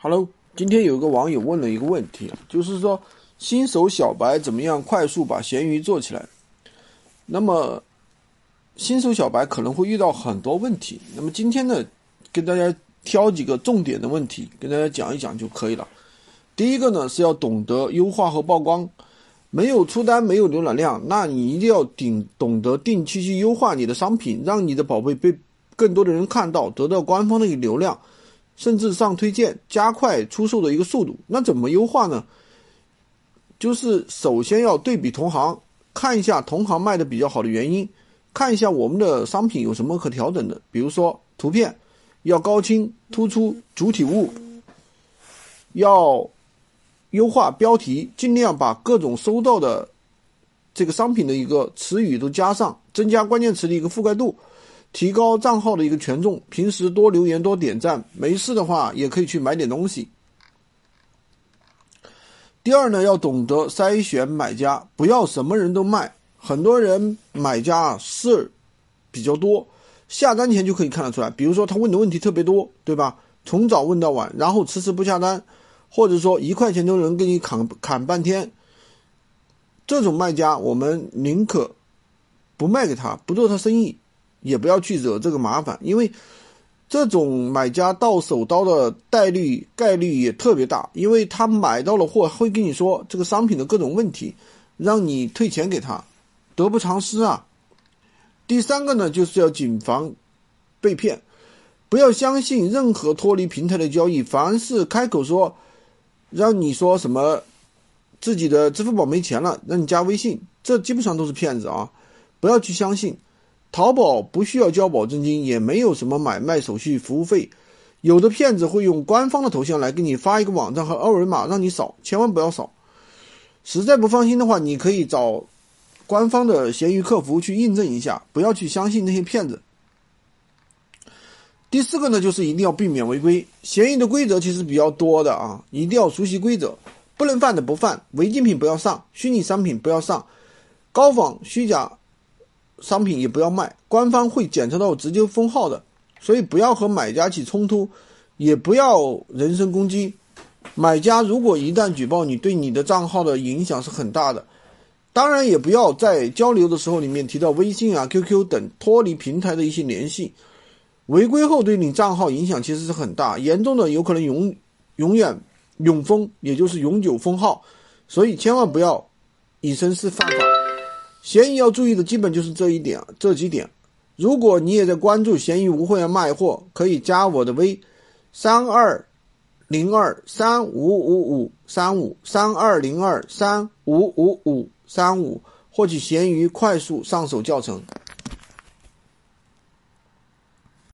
Hello，今天有一个网友问了一个问题，就是说新手小白怎么样快速把闲鱼做起来？那么新手小白可能会遇到很多问题。那么今天呢，跟大家挑几个重点的问题跟大家讲一讲就可以了。第一个呢是要懂得优化和曝光，没有出单，没有浏览量，那你一定要顶懂得定期去优化你的商品，让你的宝贝被更多的人看到，得到官方的一个流量。甚至上推荐，加快出售的一个速度。那怎么优化呢？就是首先要对比同行，看一下同行卖的比较好的原因，看一下我们的商品有什么可调整的。比如说图片要高清突出主体物，要优化标题，尽量把各种收到的这个商品的一个词语都加上，增加关键词的一个覆盖度。提高账号的一个权重，平时多留言多点赞，没事的话也可以去买点东西。第二呢，要懂得筛选买家，不要什么人都卖。很多人买家事儿比较多，下单前就可以看得出来。比如说他问的问题特别多，对吧？从早问到晚，然后迟迟不下单，或者说一块钱都能给你砍砍半天。这种卖家，我们宁可不卖给他，不做他生意。也不要去惹这个麻烦，因为这种买家到手刀的概率概率也特别大，因为他买到了货会跟你说这个商品的各种问题，让你退钱给他，得不偿失啊。第三个呢，就是要谨防被骗，不要相信任何脱离平台的交易，凡是开口说让你说什么自己的支付宝没钱了，让你加微信，这基本上都是骗子啊，不要去相信。淘宝不需要交保证金，也没有什么买卖手续服务费。有的骗子会用官方的头像来给你发一个网站和二维码让你扫，千万不要扫。实在不放心的话，你可以找官方的闲鱼客服去印证一下，不要去相信那些骗子。第四个呢，就是一定要避免违规。闲鱼的规则其实比较多的啊，一定要熟悉规则，不能犯的不犯。违禁品不要上，虚拟商品不要上，高仿虚假。商品也不要卖，官方会检测到直接封号的，所以不要和买家起冲突，也不要人身攻击。买家如果一旦举报你，对你的账号的影响是很大的。当然，也不要在交流的时候里面提到微信啊、QQ 等脱离平台的一些联系。违规后对你账号影响其实是很大，严重的有可能永永远永封，也就是永久封号。所以千万不要以身试法。闲鱼要注意的基本就是这一点，这几点。如果你也在关注闲鱼无货源卖货，可以加我的微，三二零二三五五五三五三二零二三五五五三五，获取闲鱼快速上手教程。